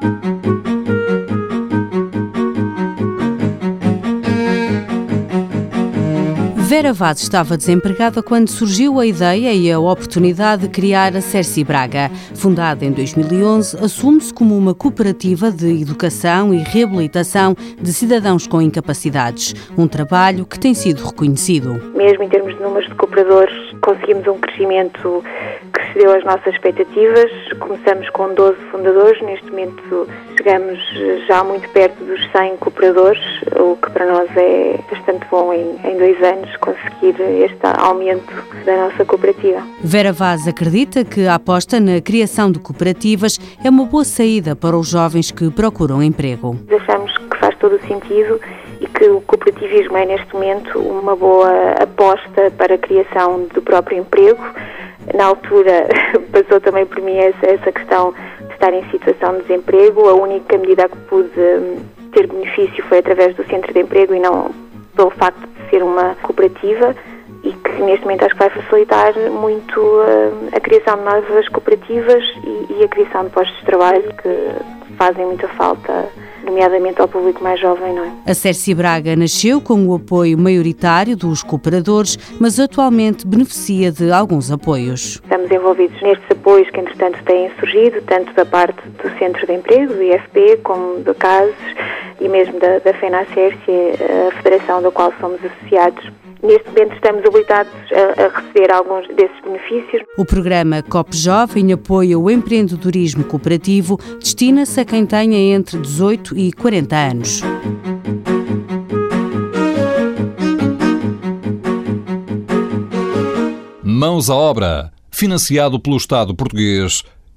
Thank you. Vera Vaz estava desempregada quando surgiu a ideia e a oportunidade de criar a Cerci Braga. Fundada em 2011, assume-se como uma cooperativa de educação e reabilitação de cidadãos com incapacidades. Um trabalho que tem sido reconhecido. Mesmo em termos de números de cooperadores, conseguimos um crescimento que excedeu as nossas expectativas. Começamos com 12 fundadores, neste momento chegamos já muito perto dos 100 cooperadores, o que para nós é bastante bom em, em dois anos conseguir este aumento da nossa cooperativa. Vera Vaz acredita que a aposta na criação de cooperativas é uma boa saída para os jovens que procuram emprego. Achamos que faz todo o sentido e que o cooperativismo é neste momento uma boa aposta para a criação do próprio emprego. Na altura passou também por mim essa, questão estar em situação de desemprego, a única medida que pude hum, ter benefício foi através do centro de emprego e não pelo facto de ser uma cooperativa e que neste momento acho que vai facilitar muito a, a criação de novas cooperativas e, e, a criação de postos de trabalho que fazem muita falta nomeadamente ao público mais jovem, não é? A Cerci Braga nasceu com o apoio maioritário dos cooperadores, mas atualmente beneficia de alguns apoios. Estamos envolvidos nestes apoios que, entretanto, têm surgido, tanto da parte do Centro de Emprego, do IFP, como do CASES e mesmo da, da FENACERCIA, a federação da qual somos associados Neste momento estamos habilitados a, a, receber alguns desses benefícios. O programa COP Jovem apoia o empreendedorismo cooperativo, destina-se a quem tenha entre 18 e 40 anos. Mãos à obra, financiado pelo Estado português